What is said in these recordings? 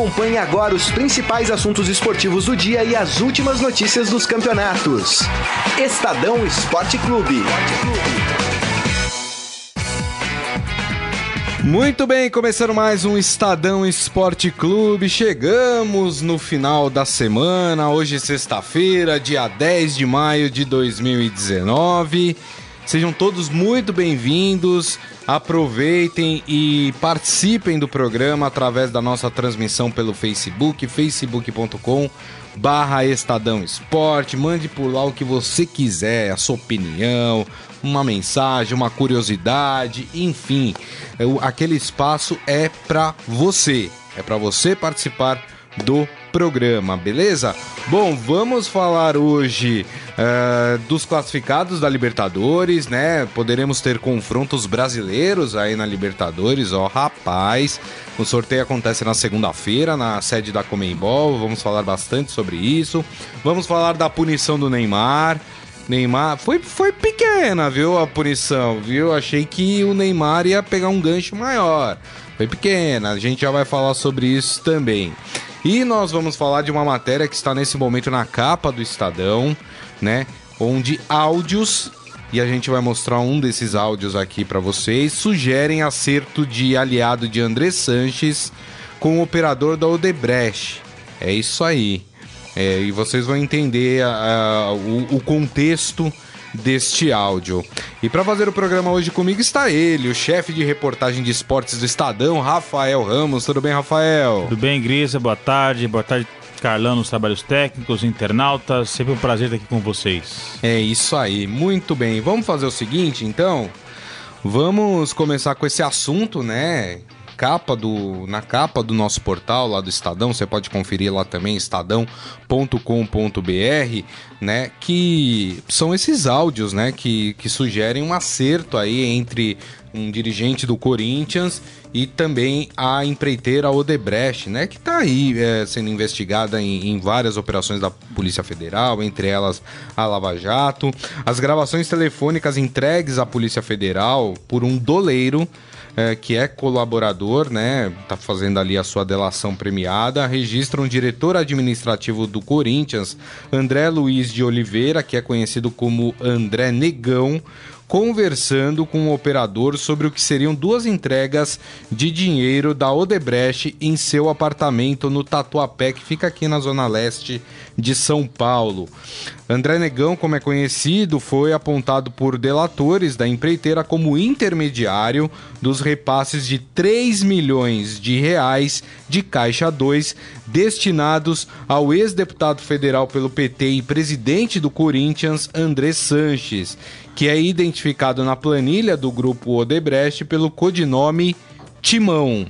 Acompanhe agora os principais assuntos esportivos do dia e as últimas notícias dos campeonatos. Estadão Esporte Clube. Muito bem, começando mais um Estadão Esporte Clube. Chegamos no final da semana, hoje sexta-feira, dia 10 de maio de 2019. Sejam todos muito bem-vindos. Aproveitem e participem do programa através da nossa transmissão pelo Facebook, facebook.com barra Estadão Esporte. Mande por lá o que você quiser, a sua opinião, uma mensagem, uma curiosidade, enfim. Aquele espaço é para você. É para você participar do programa, beleza? Bom, vamos falar hoje uh, dos classificados da Libertadores, né? Poderemos ter confrontos brasileiros aí na Libertadores, ó, rapaz. O sorteio acontece na segunda-feira, na sede da Comembol. Vamos falar bastante sobre isso. Vamos falar da punição do Neymar. Neymar foi, foi pequena, viu? A punição, viu? Achei que o Neymar ia pegar um gancho maior. Foi pequena, a gente já vai falar sobre isso também. E nós vamos falar de uma matéria que está nesse momento na capa do Estadão, né? Onde áudios e a gente vai mostrar um desses áudios aqui para vocês. Sugerem acerto de aliado de André Sanches com o operador da Odebrecht. É isso aí. É, e vocês vão entender a, a, o, o contexto deste áudio. E para fazer o programa hoje comigo está ele, o chefe de reportagem de esportes do Estadão, Rafael Ramos. Tudo bem, Rafael? Tudo bem, Grisa? Boa tarde. Boa tarde, Carlão, nos trabalhos técnicos, internautas. Sempre um prazer estar aqui com vocês. É isso aí. Muito bem. Vamos fazer o seguinte, então? Vamos começar com esse assunto, né? Capa do, na capa do nosso portal lá do Estadão, você pode conferir lá também, estadão.com.br, né? Que são esses áudios, né? Que, que sugerem um acerto aí entre um dirigente do Corinthians e também a empreiteira Odebrecht, né, que está aí é, sendo investigada em, em, várias operações da Polícia Federal, entre elas a Lava Jato. As gravações telefônicas entregues à Polícia Federal por um doleiro é, que é colaborador, né? Tá fazendo ali a sua delação premiada, registra um diretor administrativo do Corinthians, André Luiz de Oliveira, que é conhecido como André Negão, conversando com um operador sobre o que seriam duas entregas de dinheiro da Odebrecht em seu apartamento no Tatuapé, que fica aqui na zona leste de São Paulo. André Negão, como é conhecido, foi apontado por delatores da empreiteira como intermediário dos repasses de 3 milhões de reais de Caixa 2 destinados ao ex-deputado federal pelo PT e presidente do Corinthians, André Sanches, que é identificado na planilha do grupo Odebrecht pelo codinome Timão.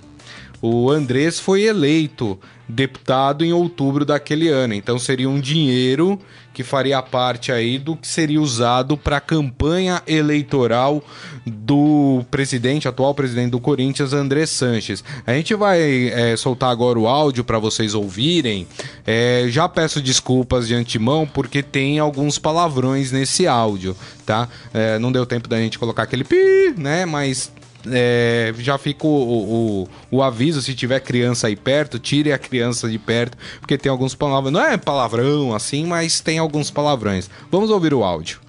O Andrés foi eleito deputado em outubro daquele ano, então seria um dinheiro que faria parte aí do que seria usado para a campanha eleitoral do presidente, atual presidente do Corinthians, André Sanches. A gente vai é, soltar agora o áudio para vocês ouvirem. É, já peço desculpas de antemão porque tem alguns palavrões nesse áudio, tá? É, não deu tempo da gente colocar aquele pi, né? Mas é, já fica o, o, o, aviso, se tiver criança aí perto, tire a criança de perto, porque tem alguns palavrões, não é palavrão assim, mas tem alguns palavrões. Vamos ouvir o áudio.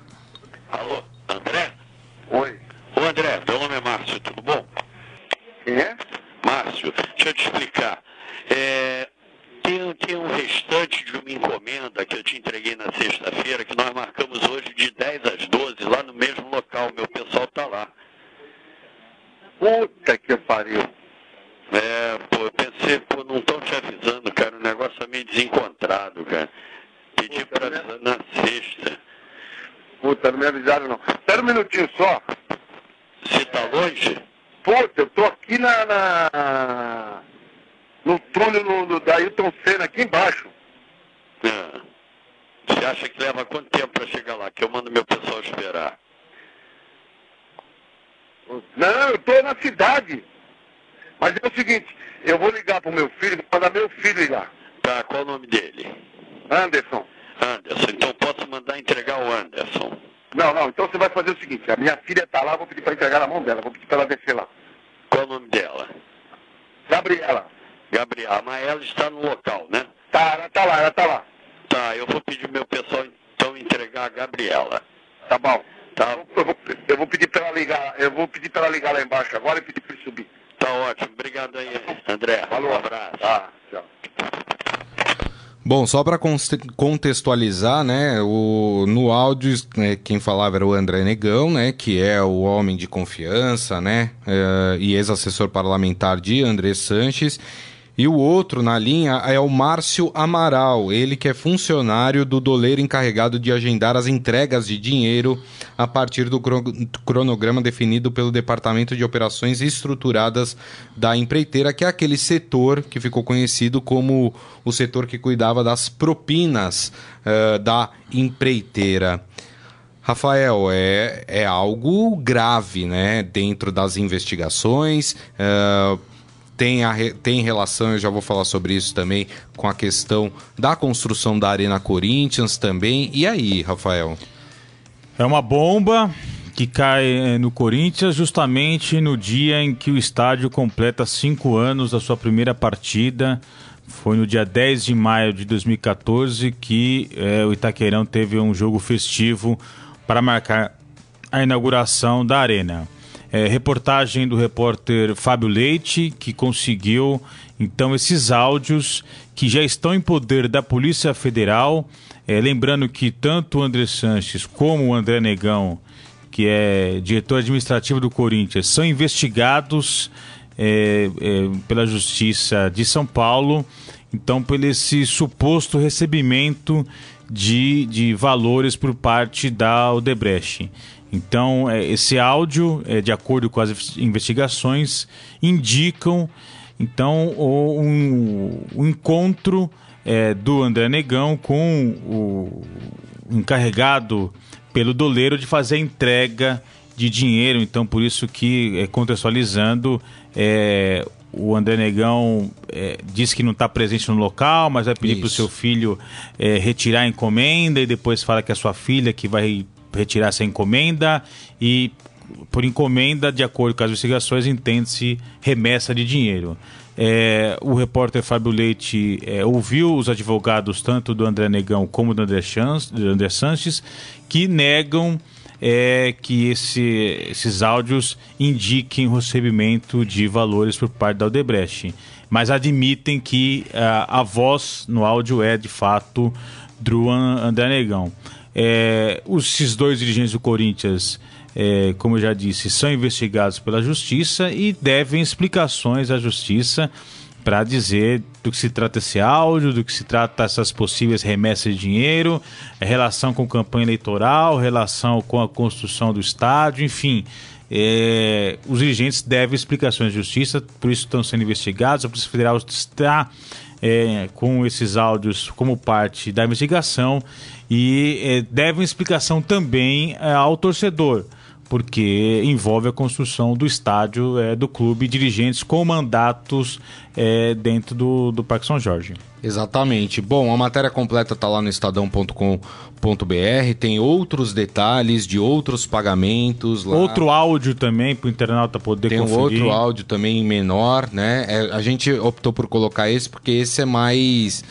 Alô, André? Oi. Ô André, meu nome é Márcio, tudo bom? Quem é? Márcio, deixa eu te explicar. É, tem, tem um restante de uma encomenda que eu te entreguei na sexta-feira, que nós marcamos hoje de 10 às 12, lá no mesmo local, meu pessoal tá lá. Puta que pariu. É, pô, eu pensei, pô, não estão te avisando, cara, o negócio é meio desencontrado, cara. Pedi Puta, pra avisar na sexta. Puta, não me avisaram não. Espera um minutinho só. Você tá longe? Puta, eu tô aqui na. na... no túnel no, no, da Ailton Senna, aqui embaixo. É. Você acha que leva quanto tempo pra chegar lá? Que eu mando meu pessoal esperar. Não, eu estou na cidade. Mas é o seguinte, eu vou ligar pro meu filho, vou mandar meu filho ligar. Tá, qual o nome dele? Anderson. Anderson, então posso mandar entregar o Anderson. Não, não, então você vai fazer o seguinte, a minha filha tá lá, vou pedir para entregar na mão dela, vou pedir para ela descer lá. Qual o nome dela? Gabriela. Gabriela, a Maela está no local, né? Tá, ela tá lá, ela tá lá. Tá, eu vou pedir meu pessoal então entregar a Gabriela. Tá bom. Tá, Eu vou, eu vou pedir pra ela ligar, eu vou pedir pra ela ligar lá embaixo agora e pedir pra ele subir. tá ótimo. Obrigado aí, André. Falou. Um abraço. Tá, tchau. Bom, só para contextualizar, né, o, no áudio, né, quem falava era o André Negão, né, que é o homem de confiança, né, eh, e ex-assessor parlamentar de André Sanches. E o outro na linha é o Márcio Amaral, ele que é funcionário do doleiro encarregado de agendar as entregas de dinheiro a partir do cro- cronograma definido pelo Departamento de Operações Estruturadas da empreiteira, que é aquele setor que ficou conhecido como o setor que cuidava das propinas eh, da empreiteira. Rafael, é, é algo grave, né? Dentro das investigações. eh, tem, a, tem relação, eu já vou falar sobre isso também, com a questão da construção da Arena Corinthians também. E aí, Rafael? É uma bomba que cai eh, no Corinthians justamente no dia em que o estádio completa cinco anos da sua primeira partida. Foi no dia 10 de maio de 2014 que eh, o Itaquerão teve um jogo festivo para marcar a inauguração da arena. É, reportagem do repórter Fábio Leite, que conseguiu então esses áudios que já estão em poder da Polícia Federal. É, lembrando que tanto o André Sanches como o André Negão, que é diretor administrativo do Corinthians, são investigados é, é, pela Justiça de São Paulo, então, por esse suposto recebimento de, de valores por parte da Odebrecht. Então, é, esse áudio, é, de acordo com as investigações, indicam então o, um, o encontro é, do André Negão com o encarregado pelo doleiro de fazer a entrega de dinheiro. Então, por isso que, é, contextualizando, é, o André Negão é, disse que não está presente no local, mas vai pedir para o seu filho é, retirar a encomenda e depois fala que é a sua filha que vai retirar essa encomenda e por encomenda, de acordo com as investigações, entende-se remessa de dinheiro. É, o repórter Fábio Leite é, ouviu os advogados tanto do André Negão como do André, Chans, do André Sanches que negam é, que esse- esses áudios indiquem o recebimento de valores por parte da Odebrecht, mas admitem que ah, a voz no áudio é de fato do An- André Negão. É, esses dois dirigentes do Corinthians, é, como eu já disse, são investigados pela justiça e devem explicações à justiça para dizer do que se trata esse áudio, do que se trata essas possíveis remessas de dinheiro, relação com campanha eleitoral, relação com a construção do estádio, enfim. é, os dirigentes devem explicações à justiça, por isso estão sendo investigados. A Polícia Federal está é, com esses áudios como parte da investigação e é, devem explicação também é, ao torcedor porque envolve a construção do estádio é, do clube, dirigentes com mandatos é, dentro do, do Parque São Jorge. Exatamente. Bom, a matéria completa está lá no estadão.com.br, tem outros detalhes de outros pagamentos lá. Outro áudio também para o internauta poder Tem um conferir. outro áudio também menor, né? É, a gente optou por colocar esse porque esse é mais.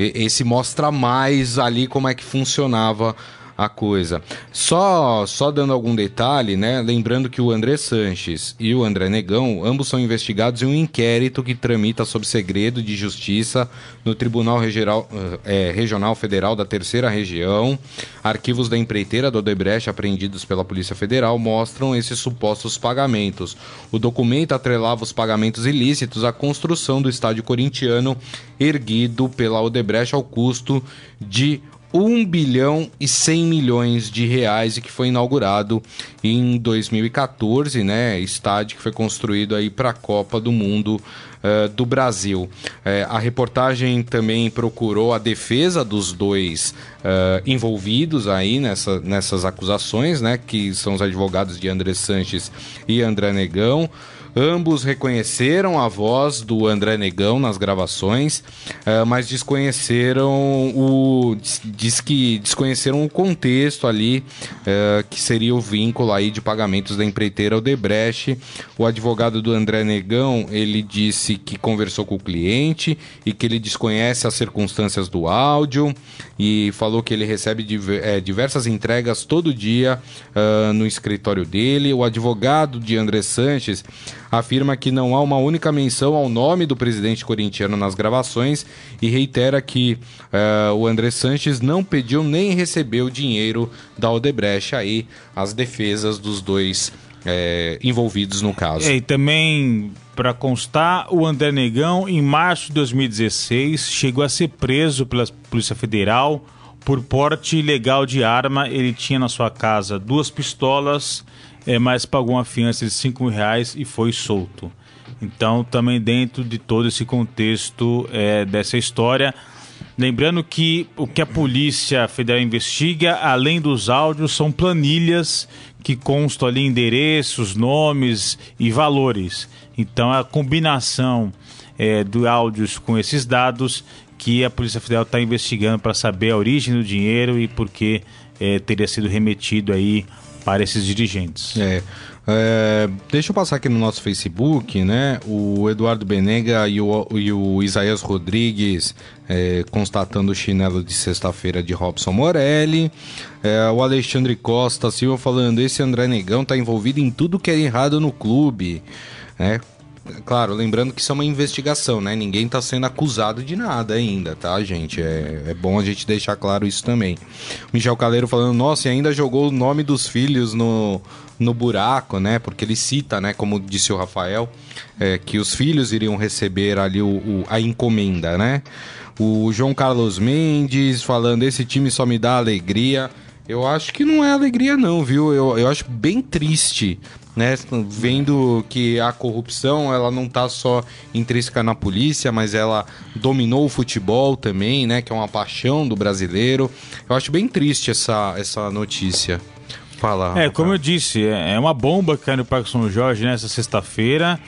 Esse mostra mais ali como é que funcionava a coisa. Só, só dando algum detalhe, né? Lembrando que o André Sanches e o André Negão, ambos são investigados em um inquérito que tramita sob segredo de justiça no Tribunal Regional, eh, Regional Federal da Terceira Região. Arquivos da empreiteira do Odebrecht apreendidos pela Polícia Federal mostram esses supostos pagamentos. O documento atrelava os pagamentos ilícitos à construção do estádio corintiano erguido pela Odebrecht ao custo de 1 bilhão e 100 milhões de reais e que foi inaugurado em 2014, né? Estádio que foi construído aí para a Copa do Mundo eh, do Brasil. Eh, a reportagem também procurou a defesa dos dois eh, envolvidos aí nessa, nessas acusações, né? Que são os advogados de André Sanches e André Negão. Ambos reconheceram a voz do André Negão nas gravações, uh, mas desconheceram o. Diz que desconheceram o contexto ali, uh, que seria o vínculo aí de pagamentos da empreiteira Odebrecht. O advogado do André Negão, ele disse que conversou com o cliente e que ele desconhece as circunstâncias do áudio e falou que ele recebe é, diversas entregas todo dia uh, no escritório dele. O advogado de André Sanches afirma que não há uma única menção ao nome do presidente corintiano nas gravações e reitera que uh, o André Sanches não pediu nem recebeu dinheiro da Odebrecht. Aí as defesas dos dois é, envolvidos no caso. É, e também, para constar, o André Negão, em março de 2016, chegou a ser preso pela Polícia Federal por porte ilegal de arma. Ele tinha na sua casa duas pistolas, é, mas pagou uma fiança de 5 mil reais e foi solto. Então, também dentro de todo esse contexto é, dessa história. Lembrando que o que a Polícia Federal investiga, além dos áudios, são planilhas que constam ali endereços, nomes e valores. Então a combinação é, de áudios com esses dados que a Polícia Federal está investigando para saber a origem do dinheiro e por que é, teria sido remetido aí para esses dirigentes. É. É, deixa eu passar aqui no nosso Facebook, né? O Eduardo Benega e o, e o Isaías Rodrigues é, constatando o chinelo de sexta-feira de Robson Morelli. É, o Alexandre Costa Silva falando: esse André Negão tá envolvido em tudo que é errado no clube. né? Claro, lembrando que isso é uma investigação, né? Ninguém está sendo acusado de nada ainda, tá, gente? É, é bom a gente deixar claro isso também. Michel Caleiro falando, nossa, e ainda jogou o nome dos filhos no, no buraco, né? Porque ele cita, né? Como disse o Rafael, é, que os filhos iriam receber ali o, o, a encomenda, né? O João Carlos Mendes falando, esse time só me dá alegria. Eu acho que não é alegria não, viu? Eu, eu acho bem triste né? Vendo que a corrupção ela não está só intrínseca na polícia, mas ela dominou o futebol também, né? Que é uma paixão do brasileiro. Eu acho bem triste essa, essa notícia. Fala. É, como eu disse, é, é uma bomba que cai no Parque São Jorge nessa sexta-feira,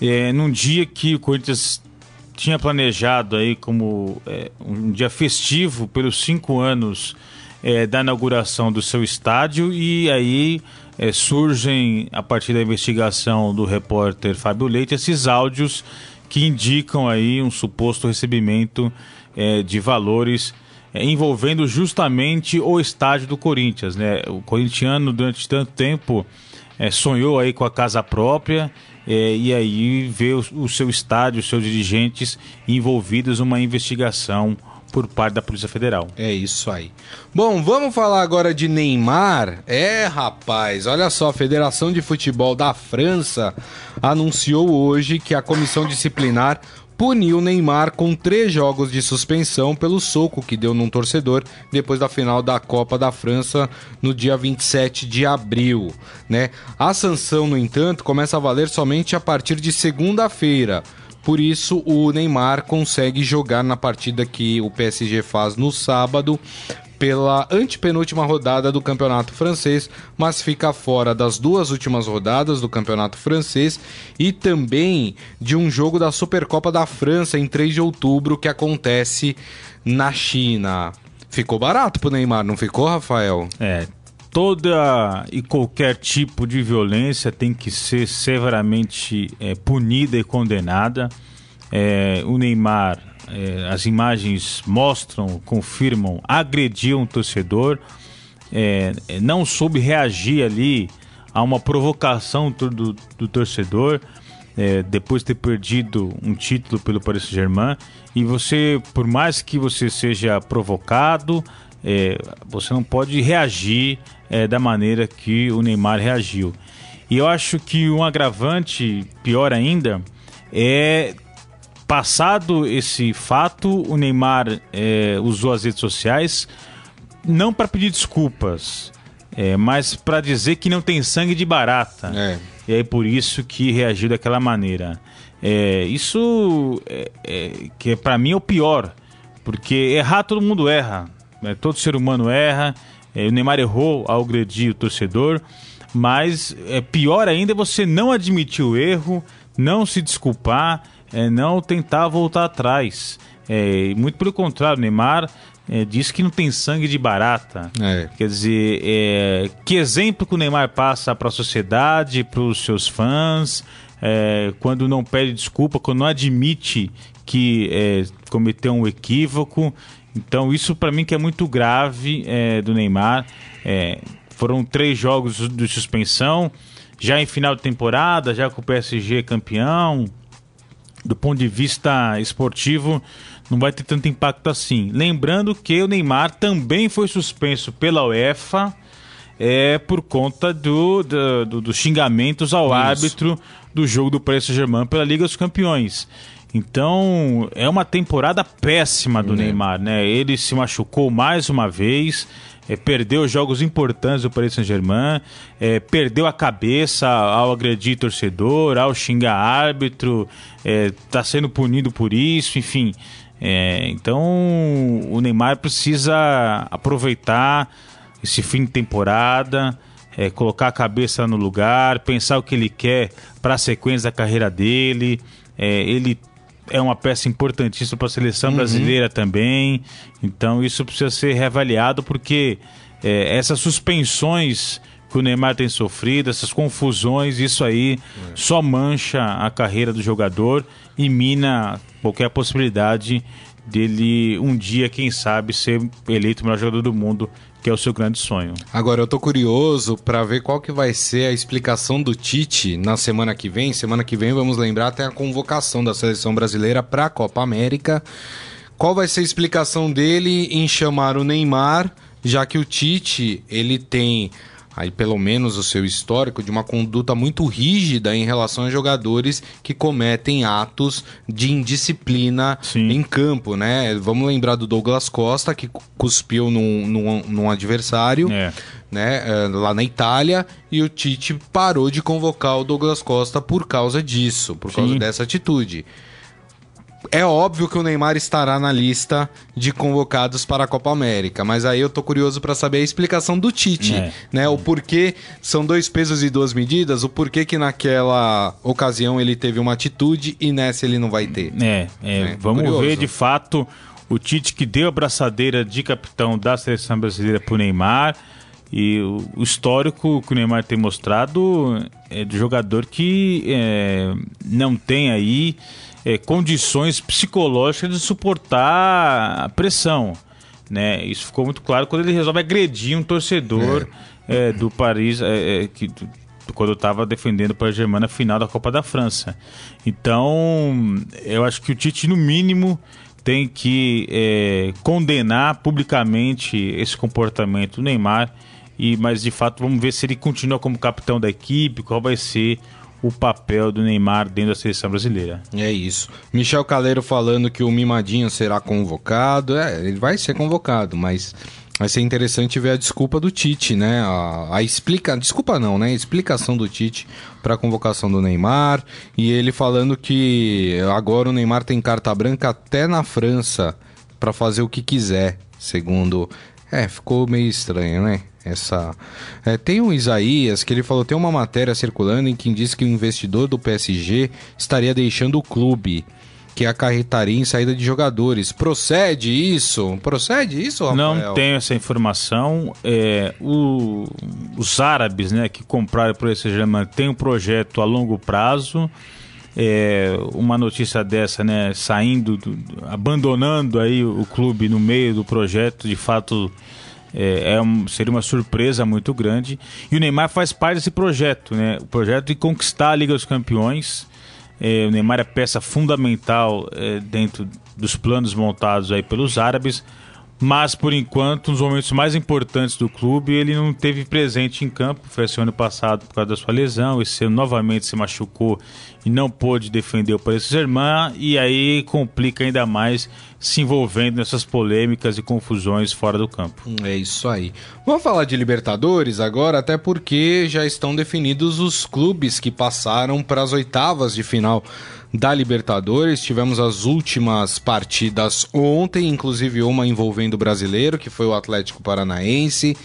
é, num dia que o Corinthians tinha planejado aí como é, um dia festivo pelos cinco anos é, da inauguração do seu estádio e aí é, surgem, a partir da investigação do repórter Fábio Leite, esses áudios que indicam aí um suposto recebimento é, de valores é, envolvendo justamente o estádio do Corinthians. Né? O corintiano, durante tanto tempo, é, sonhou aí com a casa própria é, e aí vê o, o seu estádio, os seus dirigentes envolvidos numa investigação por parte da Polícia Federal. É isso aí. Bom, vamos falar agora de Neymar. É, rapaz, olha só, a Federação de Futebol da França anunciou hoje que a comissão disciplinar puniu Neymar com três jogos de suspensão pelo soco que deu num torcedor depois da final da Copa da França no dia 27 de abril, né? A sanção, no entanto, começa a valer somente a partir de segunda-feira. Por isso, o Neymar consegue jogar na partida que o PSG faz no sábado pela antepenúltima rodada do campeonato francês, mas fica fora das duas últimas rodadas do campeonato francês e também de um jogo da Supercopa da França em 3 de outubro que acontece na China. Ficou barato pro Neymar, não ficou, Rafael? É, toda e qualquer tipo de violência tem que ser severamente é, punida e condenada. É, o Neymar, é, as imagens mostram, confirmam, agrediu um torcedor, não soube reagir ali a uma provocação do, do, do torcedor. É, depois de ter perdido um título pelo Paris Saint-Germain e você, por mais que você seja provocado, é, você não pode reagir é, da maneira que o Neymar reagiu. E eu acho que um agravante, pior ainda, é passado esse fato, o Neymar é, usou as redes sociais não para pedir desculpas, é, mas para dizer que não tem sangue de barata. É. E é por isso que reagiu daquela maneira. É, isso é, é que para mim é o pior, porque errar todo mundo erra, né? todo ser humano erra. É, o Neymar errou ao agredir o torcedor, mas é pior ainda você não admitir o erro, não se desculpar, é, não tentar voltar atrás. É, muito pelo contrário, o Neymar é, diz que não tem sangue de barata. É. Quer dizer, é, que exemplo que o Neymar passa para a sociedade, para os seus fãs, é, quando não pede desculpa, quando não admite que é, cometeu um equívoco. Então, isso para mim que é muito grave é, do Neymar. É, foram três jogos de suspensão, já em final de temporada, já com o PSG campeão. Do ponto de vista esportivo, não vai ter tanto impacto assim. Lembrando que o Neymar também foi suspenso pela UEFA é, por conta do, do, do dos xingamentos ao Isso. árbitro do jogo do Paris Saint-Germain pela Liga dos Campeões. Então, é uma temporada péssima do é. Neymar, né? Ele se machucou mais uma vez, é, perdeu jogos importantes do Paris Saint-Germain, é, perdeu a cabeça ao agredir torcedor, ao xingar árbitro, está é, sendo punido por isso, enfim. É, então, o Neymar precisa aproveitar esse fim de temporada, é, colocar a cabeça no lugar, pensar o que ele quer para a sequência da carreira dele. É, ele é uma peça importantíssima para a seleção uhum. brasileira também. Então isso precisa ser reavaliado porque é, essas suspensões que o Neymar tem sofrido, essas confusões, isso aí é. só mancha a carreira do jogador e mina qualquer possibilidade dele um dia, quem sabe, ser eleito o melhor jogador do mundo que é o seu grande sonho. Agora eu tô curioso para ver qual que vai ser a explicação do Tite na semana que vem. Semana que vem vamos lembrar até a convocação da seleção brasileira para a Copa América. Qual vai ser a explicação dele em chamar o Neymar, já que o Tite, ele tem aí pelo menos o seu histórico de uma conduta muito rígida em relação a jogadores que cometem atos de indisciplina Sim. em campo, né? Vamos lembrar do Douglas Costa que cuspiu num, num, num adversário, é. né? Eh, lá na Itália e o Tite parou de convocar o Douglas Costa por causa disso, por Sim. causa dessa atitude é óbvio que o Neymar estará na lista de convocados para a Copa América, mas aí eu tô curioso para saber a explicação do Tite, é. né? O porquê são dois pesos e duas medidas, o porquê que naquela ocasião ele teve uma atitude e nessa ele não vai ter. É, é, é vamos curioso. ver de fato o Tite que deu a braçadeira de capitão da seleção brasileira pro Neymar. E o histórico que o Neymar tem mostrado é de jogador que é, não tem aí é, condições psicológicas de suportar a pressão. Né? Isso ficou muito claro quando ele resolve agredir um torcedor é. É, do Paris, é, é, que, quando estava defendendo para a Germana na final da Copa da França. Então, eu acho que o Tite, no mínimo, tem que é, condenar publicamente esse comportamento do Neymar. E, mas de fato, vamos ver se ele continua como capitão da equipe, qual vai ser o papel do Neymar dentro da seleção brasileira. É isso. Michel Caleiro falando que o Mimadinho será convocado. É, ele vai ser convocado, mas vai ser interessante ver a desculpa do Tite, né? A, a explica, desculpa não, né? A explicação do Tite para a convocação do Neymar e ele falando que agora o Neymar tem carta branca até na França para fazer o que quiser, segundo. É, ficou meio estranho, né? essa. É, tem o Isaías que ele falou: tem uma matéria circulando em que diz que o investidor do PSG estaria deixando o clube. Que acarretaria em saída de jogadores. Procede isso? Procede isso, Rafael? Não tenho essa informação. É, o, os árabes né, que compraram esse Germain têm um projeto a longo prazo. É, uma notícia dessa, né, saindo, do, abandonando aí o clube no meio do projeto, de fato é, é um, seria uma surpresa muito grande. E o Neymar faz parte desse projeto, né? O projeto de conquistar a Liga dos Campeões. É, o Neymar é peça fundamental é, dentro dos planos montados aí pelos árabes, mas por enquanto, nos momentos mais importantes do clube, ele não teve presente em campo. Foi assim ano passado por causa da sua lesão, esse ano novamente se machucou e não pôde defender o Paris Saint-Germain, e aí complica ainda mais se envolvendo nessas polêmicas e confusões fora do campo. É isso aí. Vamos falar de Libertadores agora, até porque já estão definidos os clubes que passaram para as oitavas de final da Libertadores. Tivemos as últimas partidas ontem, inclusive uma envolvendo o brasileiro, que foi o Atlético Paranaense,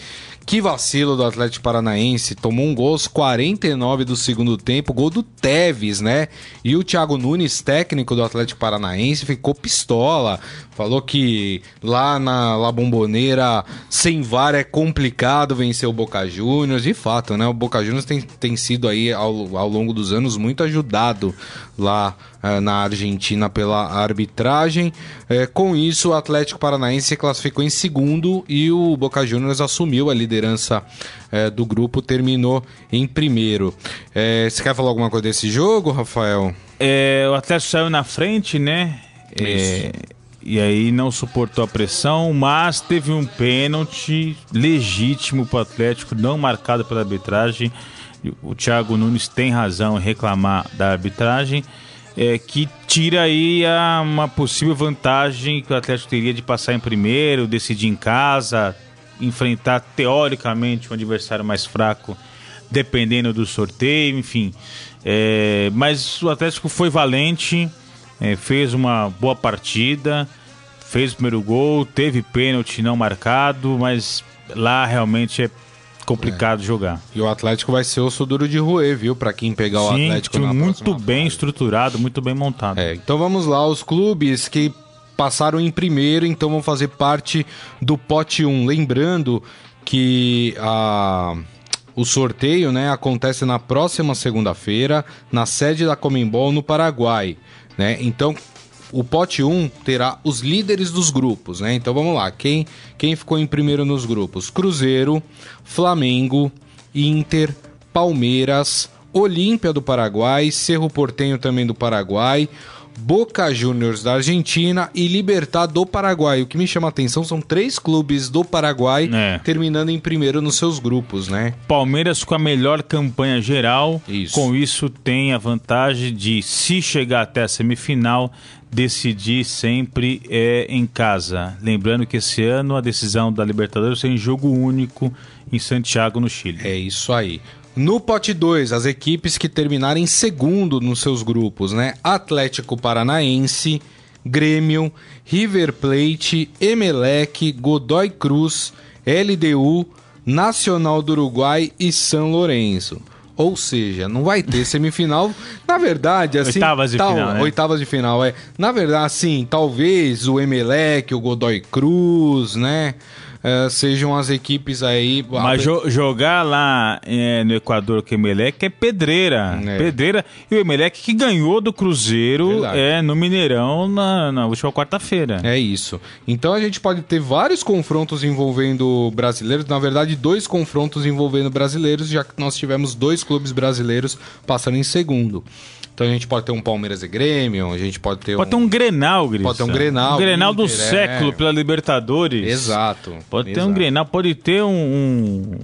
Que vacilo do Atlético Paranaense. Tomou um gol aos 49 do segundo tempo, gol do Teves, né? E o Thiago Nunes, técnico do Atlético Paranaense, ficou pistola. Falou que lá na La Bomboneira, sem VAR é complicado vencer o Boca Juniors. De fato, né? O Boca Juniors tem, tem sido aí, ao, ao longo dos anos, muito ajudado lá na Argentina pela arbitragem. Eh, com isso, o Atlético Paranaense se classificou em segundo e o Boca Juniors assumiu a liderança eh, do grupo, terminou em primeiro. você quer falar alguma coisa desse jogo, Rafael? É, o Atlético saiu na frente, né? É, e aí não suportou a pressão, mas teve um pênalti legítimo para o Atlético, não marcado pela arbitragem. O Thiago Nunes tem razão em reclamar da arbitragem é, que tira aí a, uma possível vantagem que o Atlético teria de passar em primeiro, decidir em casa, enfrentar teoricamente um adversário mais fraco, dependendo do sorteio, enfim. É, mas o Atlético foi valente, é, fez uma boa partida, fez o primeiro gol, teve pênalti não marcado, mas lá realmente é complicado é. jogar. E o Atlético vai ser osso duro de roer, viu? Para quem pegar Sim, o Atlético na muito bem fase. estruturado, muito bem montado. É, então vamos lá, os clubes que passaram em primeiro, então vão fazer parte do pote 1. Lembrando que a o sorteio, né, acontece na próxima segunda-feira na sede da Comembol no Paraguai, né? Então, o pote 1 terá os líderes dos grupos, né? Então vamos lá. Quem, quem ficou em primeiro nos grupos? Cruzeiro, Flamengo, Inter, Palmeiras, Olímpia do Paraguai, Cerro Portenho também do Paraguai, Boca Juniors da Argentina e Libertad do Paraguai. O que me chama a atenção são três clubes do Paraguai é. terminando em primeiro nos seus grupos, né? Palmeiras com a melhor campanha geral. Isso. Com isso tem a vantagem de, se chegar até a semifinal, decidir sempre é em casa. Lembrando que esse ano a decisão da Libertadores é em jogo único em Santiago, no Chile. É isso aí. No pote 2, as equipes que terminarem segundo nos seus grupos, né? Atlético Paranaense, Grêmio, River Plate, Emelec, Godoy Cruz, LDU, Nacional do Uruguai e São Lourenço. Ou seja, não vai ter semifinal. Na verdade, assim. Oitavas de tal, final. Né? Oitavas de final, é. Na verdade, assim, talvez o Emelec, o Godoy Cruz, né? Uh, sejam as equipes aí. Mas jo jogar lá é, no Equador com o Emelec é pedreira. É. Pedreira. E o Emelec que ganhou do Cruzeiro é, no Mineirão na, na última quarta-feira. É isso. Então a gente pode ter vários confrontos envolvendo brasileiros. Na verdade, dois confrontos envolvendo brasileiros, já que nós tivemos dois clubes brasileiros passando em segundo. Então a gente pode ter um Palmeiras e Grêmio, a gente pode ter pode um... ter um Grenal, Gris. Pode ter um Grenal. Um Grenal do Inter, é. século é. pela Libertadores. Exato. Pode exato. ter um Grenal, pode ter um,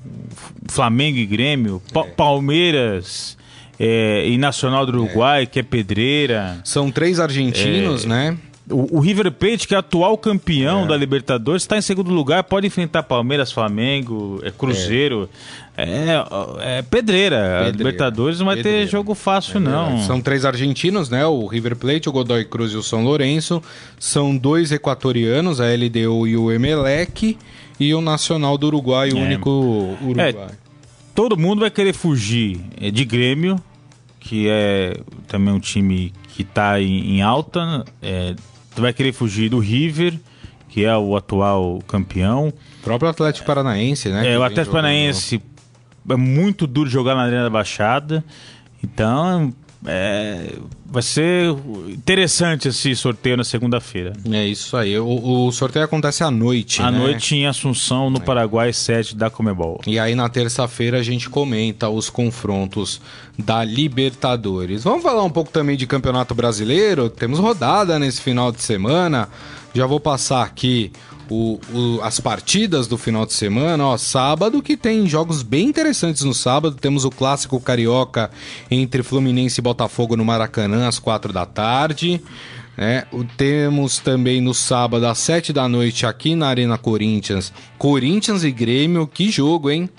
Flamengo e Grêmio, é. Palmeiras é, e Nacional do Uruguai, é. que é pedreira. São três argentinos, é. né? O, o, River Plate, que é atual campeão é. da Libertadores, está em segundo lugar, pode enfrentar Palmeiras, Flamengo, é Cruzeiro. É, é, é pedreira. pedreira. A Libertadores não vai pedreira. ter jogo fácil, não. São três argentinos, né? O River Plate, o Godoy Cruz e o São Lourenço. São dois equatorianos, a LDU e o Emelec. E o Nacional do Uruguai, o é. único Uruguai. É, todo mundo vai querer fugir de Grêmio, que é também um time que está em, em alta. É, Tu vai querer fugir do River, que é o atual campeão. O próprio Atlético Paranaense, né? É, o Atlético Paranaense é muito duro jogar na Arena da Baixada. Então, é, vai ser interessante esse sorteio na segunda-feira. É isso aí. O, o, sorteio acontece à noite. À né? noite em Assunção, no é. Paraguai, sede da Comebol. E aí na terça-feira a gente comenta os confrontos da Libertadores. Vamos falar um pouco também de Campeonato Brasileiro. Temos rodada nesse final de semana. Já vou passar aqui o, o, as partidas do final de semana, ó, sábado que tem jogos bem interessantes no sábado. Temos o clássico carioca entre Fluminense e Botafogo no Maracanã às quatro da tarde. É, temos também no sábado às sete da noite aqui na Arena Corinthians, Corinthians e Grêmio. Que jogo, hein?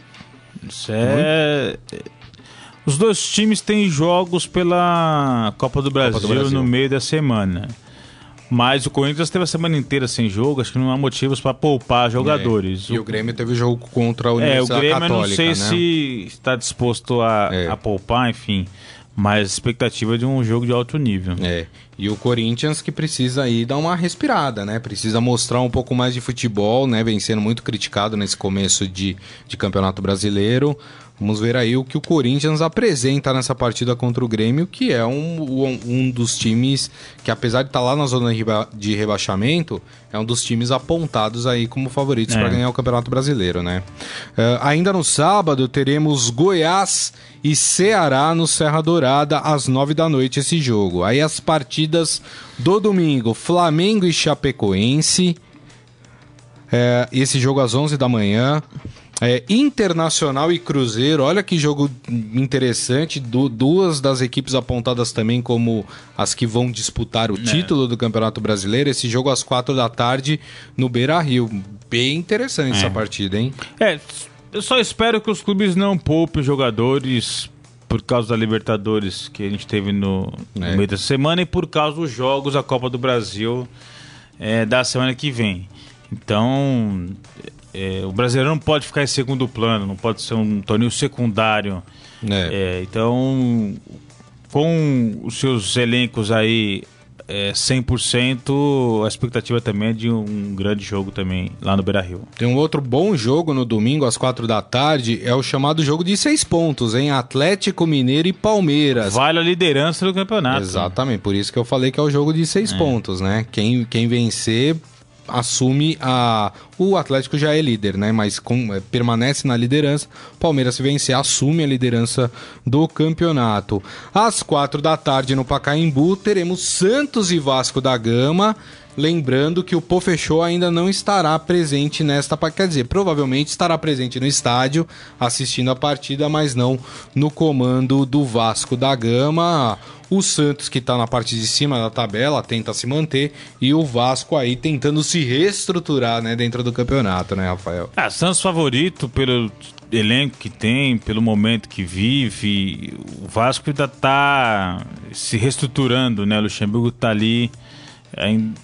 Isso é... Os dois times têm jogos pela Copa do Brasil, Copa do Brasil. no meio da semana. Mas o Corinthians teve a semana inteira sem jogo, acho que não há motivos para poupar jogadores. É. E o Grêmio teve jogo contra a É, o Universidade Grêmio Católica, não sei né? se está disposto a, É. a poupar, enfim. Mas expectativa de um jogo de alto nível. É. E o Corinthians que precisa aí dar uma respirada, né? Precisa mostrar um pouco mais de futebol, né? Vem sendo muito criticado nesse começo de, de Campeonato Brasileiro. Vamos ver aí o que o Corinthians apresenta nessa partida contra o Grêmio, que é um, um, um dos times que, apesar de estar lá na zona de reba- de rebaixamento, é um dos times apontados aí como favoritos É. para ganhar o Campeonato Brasileiro, né? Eh, ainda no sábado teremos Goiás e Ceará no Serra Dourada às nove da noite esse jogo. Aí as partidas do domingo, Flamengo e Chapecoense. É, esse jogo às 11 da manhã. É, Internacional e Cruzeiro, olha que jogo interessante. Du- duas das equipes apontadas também como as que vão disputar o título do Campeonato Brasileiro. Esse jogo às quatro da tarde no Beira Rio. Bem interessante essa partida, hein? É, eu só espero que os clubes não poupem jogadores por causa da Libertadores que a gente teve no, no É. meio dessa semana e por causa dos jogos da Copa do Brasil é, da semana que vem. Então, é, o brasileiro não pode ficar em segundo plano, não pode ser um torneio secundário. É. É, então, com os seus elencos aí é, 100%, a expectativa também é de um grande jogo também lá no Beira-Rio. Tem um outro bom jogo no domingo às quatro da tarde. É o chamado jogo de seis pontos, hein? Atlético Mineiro e Palmeiras. Vale a liderança do campeonato. Exatamente, por isso que eu falei que é o jogo de seis pontos, né? Quem, quem vencer assume a. O Atlético já é líder, né? Mas com- eh, permanece na liderança. Palmeiras, se vencer, assume a liderança do campeonato. Às quatro da tarde, no Pacaembu, teremos Santos e Vasco da Gama. Lembrando que o Pofechou ainda não estará presente nesta partida. Quer dizer, provavelmente estará presente no estádio assistindo a partida, mas não no comando do Vasco da Gama. O Santos, que está na parte de cima da tabela, tenta se manter. E o Vasco aí tentando se reestruturar né, dentro do campeonato, né, Rafael? Ah, Santos favorito pelo elenco que tem, pelo momento que vive. O Vasco ainda tá se reestruturando, né? O Luxemburgo tá ali. Ainda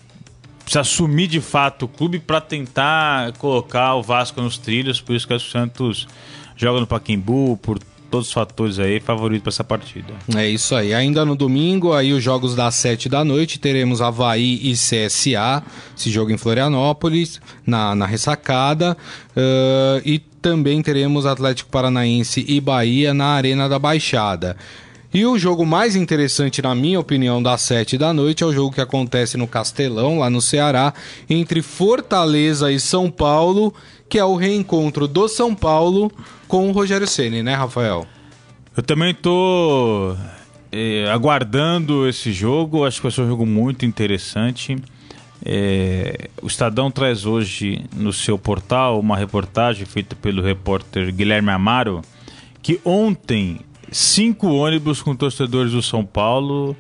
precisa assumir de fato o clube para tentar colocar o Vasco nos trilhos. Por isso que o Santos joga no Paquimbu, por todos os fatores aí, favorito para essa partida. É isso aí. Ainda no domingo, aí os jogos das 7 da noite, teremos Havaí e CSA, esse jogo em Florianópolis, na, na ressacada. Ah, e também teremos Atlético Paranaense e Bahia na Arena da Baixada. E o jogo mais interessante, na minha opinião, das 7 da noite é o jogo que acontece no Castelão, lá no Ceará, entre Fortaleza e São Paulo, que é o reencontro do São Paulo com o Rogério Ceni, né, Rafael? Eu também tô eh, aguardando esse jogo. Acho que vai ser um jogo muito interessante. Eh, o Estadão traz hoje no seu portal uma reportagem feita pelo repórter Guilherme Amaro que ontem cinco ônibus com torcedores do São Paulo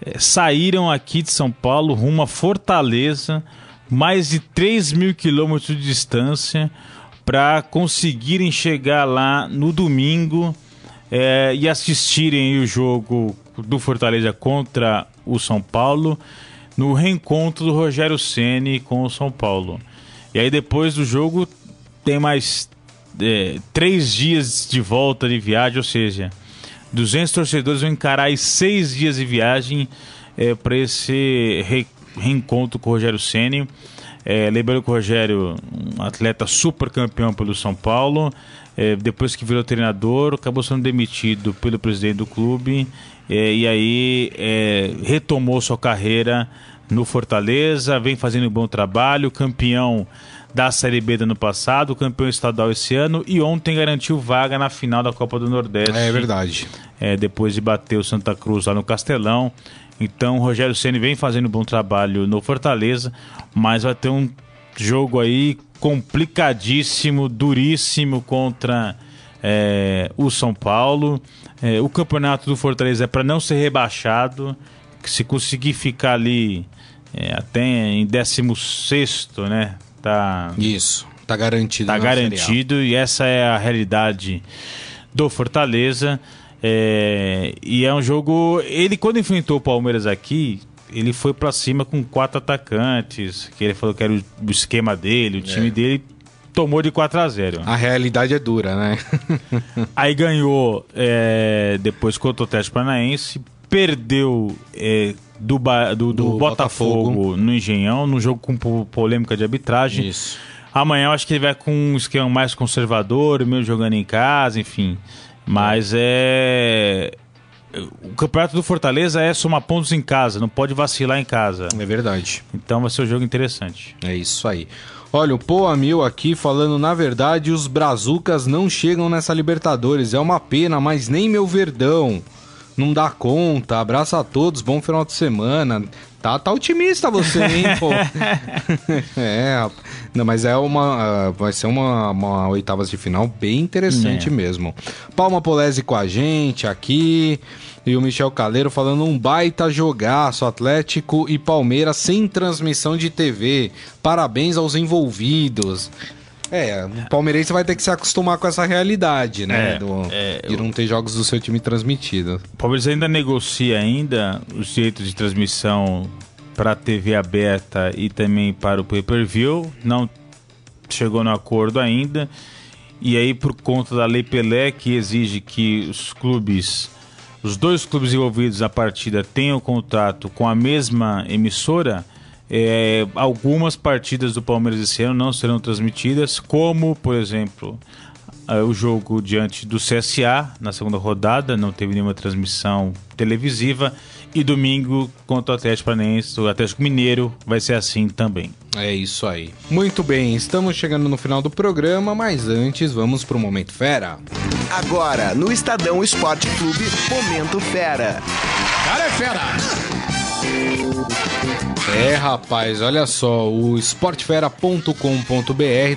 eh, saíram aqui de São Paulo rumo a Fortaleza, mais de 3 mil quilômetros de distância, para conseguirem chegar lá no domingo eh, e assistirem o jogo do Fortaleza contra o São Paulo no reencontro do Rogério Ceni com o São Paulo. E aí depois do jogo tem mais é, três dias de volta de viagem, ou seja, 200 torcedores vão encarar seis dias de viagem é, para esse re- reencontro com o Rogério Ceni. É, lembrando que o Rogério, um atleta super campeão pelo São Paulo, é, depois que virou treinador, acabou sendo demitido pelo presidente do clube é, e aí é, retomou sua carreira no Fortaleza, vem fazendo um bom trabalho, campeão da Série B do ano passado, campeão estadual esse ano e ontem garantiu vaga na final da Copa do Nordeste. É verdade. É, depois de bater o Santa Cruz lá no Castelão. Então o Rogério Ceni vem fazendo um bom trabalho no Fortaleza, mas vai ter um jogo aí complicadíssimo, duríssimo contra é, o São Paulo. É, o campeonato do Fortaleza é para não ser rebaixado, se conseguir ficar ali é, até em 16 né? Tá, Isso. Tá garantido. Tá garantido e essa é a realidade do Fortaleza. É, e é um jogo. Ele, quando enfrentou o Palmeiras aqui, ele foi pra cima com quatro atacantes, que ele falou que era o, o esquema dele, o time dele tomou de 4 a 0 A realidade é dura, né? Aí ganhou é, depois contra o Atlético Paranaense, perdeu é, do, do, do Do Botafogo, Botafogo. no Engenhão, no jogo com po- polêmica de arbitragem. Isso. Amanhã eu acho que ele vai com um esquema mais conservador, mesmo jogando em casa, enfim. Mas é. O campeonato do Fortaleza é somar pontos em casa, não pode vacilar em casa. É verdade. Então vai ser um jogo interessante. É isso aí. Olha, o Poa Mil aqui falando, na verdade, os Brazucas não chegam nessa Libertadores. É uma pena, mas nem meu Verdão. Não dá conta. Abraço a todos, bom final de semana. Tá, tá otimista você, hein, pô? é, rapaz. não, mas é uma. ah, vai ser uma, uma oitavas de final bem interessante É. mesmo. Palma Polese com a gente aqui. E o Michel Caleiro falando um baita jogaço, Atlético e Palmeiras sem transmissão de TV. Parabéns aos envolvidos. É, o palmeirense vai ter que se acostumar com essa realidade, né? É, do- é, de não ter jogos do seu time transmitidos. O Palmeiras ainda negocia ainda os direitos de transmissão para a TV aberta e também para o pay-per-view. Não chegou no acordo ainda. E aí, por conta da Lei Pelé, que exige que os clubes, os dois clubes envolvidos na partida tenham contato com a mesma emissora, é, algumas partidas do Palmeiras esse ano não serão transmitidas, como, por exemplo, o jogo diante do CSA na segunda rodada, não teve nenhuma transmissão televisiva. E domingo contra o Atlético Paranaense, o Atlético Mineiro, vai ser assim também. É isso aí. Muito bem, estamos chegando no final do programa, mas antes vamos pro Momento Fera. Agora, no Estadão Esporte Clube, Momento Fera. Cara é fera! É, rapaz, olha só, o esportefera.com.br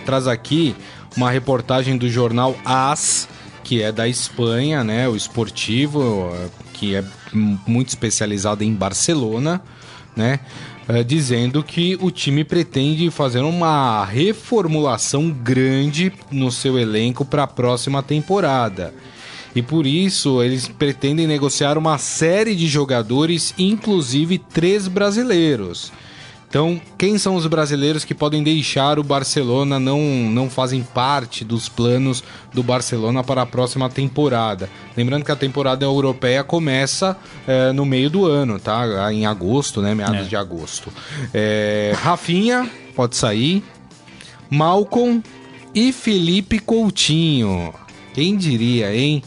traz aqui uma reportagem do jornal AS, que é da Espanha, né, o esportivo, que é muito especializado em Barcelona, né, eh, dizendo que o time pretende fazer uma reformulação grande no seu elenco para a próxima temporada. E por isso eles pretendem negociar uma série de jogadores, inclusive três brasileiros. Então, quem são os brasileiros que podem deixar o Barcelona, não, não fazem parte dos planos do Barcelona para a próxima temporada? Lembrando que a temporada europeia começa eh, no meio do ano, tá? Em agosto, né? Meados É. de agosto. Eh, Rafinha pode sair. Malcolm e Felipe Coutinho. Quem diria, hein?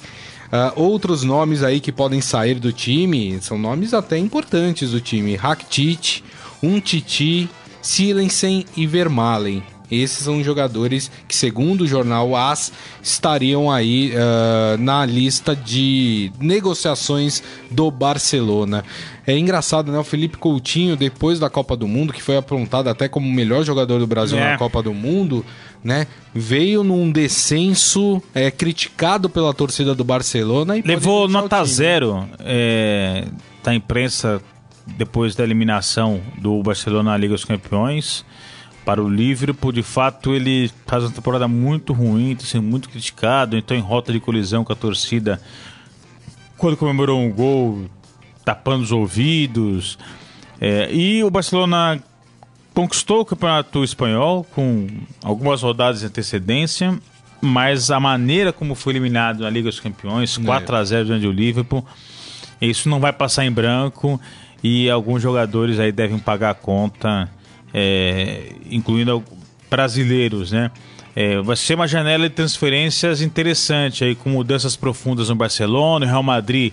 Ah, outros nomes aí que podem sair do time são nomes até importantes do time: Rakitic, Umtiti, Silensen e Vermaelen. Esses são jogadores que, segundo o jornal AS, estariam aí ah, na lista de negociações do Barcelona. É engraçado, né? O Felipe Coutinho, depois da Copa do Mundo, que foi apontado até como o melhor jogador do Brasil É. na Copa do Mundo, né? Veio num descenso é, criticado pela torcida do Barcelona e Levou nota zero é, da imprensa depois da eliminação do Barcelona na Liga dos Campeões para o Liverpool. De fato, ele faz uma temporada muito ruim, está sendo muito criticado, então em rota de colisão com a torcida quando comemorou um gol, tapando os ouvidos. É, e o Barcelona conquistou o campeonato espanhol com algumas rodadas de antecedência, mas a maneira como foi eliminado na Liga dos Campeões, 4 a 0 diante do Liverpool, isso não vai passar em branco e alguns jogadores aí devem pagar a conta, é, incluindo brasileiros, né? É, vai ser uma janela de transferências interessante aí com mudanças profundas no Barcelona, Real Madrid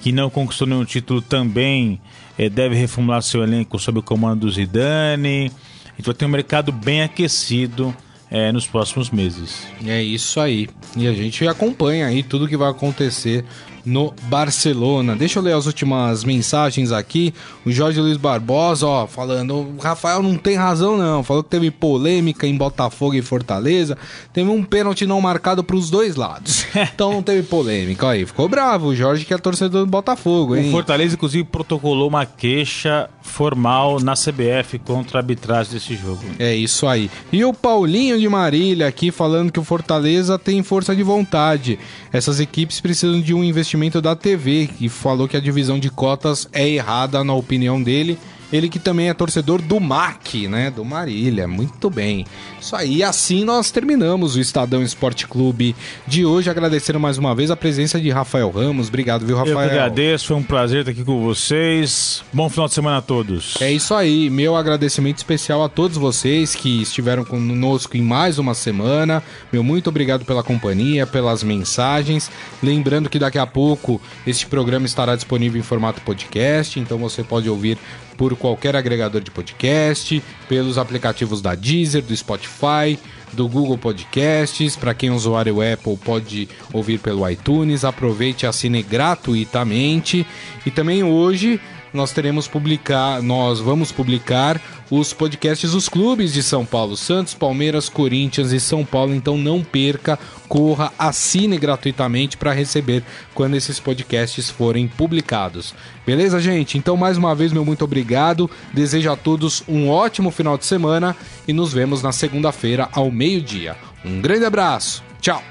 que não conquistou nenhum título também eh, deve reformular seu elenco sob o comando do Zidane. Vai ter um mercado bem aquecido eh, nos próximos meses. É isso aí. E a gente acompanha aí tudo que vai acontecer no Barcelona. Deixa eu ler as últimas mensagens aqui. O Jorge Luiz Barbosa, ó, falando, o Rafael não tem razão não, falou que teve polêmica em Botafogo e Fortaleza, teve um pênalti não marcado para os dois lados. Então não teve polêmica. Aí, ficou bravo o Jorge que é torcedor do Botafogo, hein? O Fortaleza, inclusive, protocolou uma queixa formal na CBF contra a arbitragem desse jogo. É isso aí. E o Paulinho de Marília aqui falando que o Fortaleza tem força de vontade. Essas equipes precisam de um investimento investimento da TV, que falou que a divisão de cotas é errada na opinião dele. Ele que também é torcedor do MAC, né? Do Marília. Muito bem. Isso aí, assim nós terminamos o Estadão Esporte Clube de hoje. Agradecendo mais uma vez a presença de Rafael Ramos. Obrigado, viu, Rafael? Eu agradeço, foi um prazer estar aqui com vocês. Bom final de semana a todos. É isso aí. Meu agradecimento especial a todos vocês que estiveram conosco em mais uma semana. Meu muito obrigado pela companhia, pelas mensagens. Lembrando que daqui a pouco este programa estará disponível em formato podcast, então você pode ouvir por qualquer agregador de podcast, pelos aplicativos da Deezer, do Spotify, do Google Podcasts. Para quem é usuário Apple, pode ouvir pelo iTunes. Aproveite e assine gratuitamente. E também hoje nós teremos publicar, nós vamos publicar os podcasts dos clubes de São Paulo, Santos, Palmeiras, Corinthians e São Paulo. Então não perca, corra, assine gratuitamente para receber quando esses podcasts forem publicados. Beleza, gente? Então mais uma vez meu muito obrigado. Desejo a todos um ótimo final de semana e nos vemos na segunda-feira ao meio-dia. Um grande abraço. Tchau.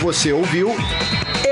Você ouviu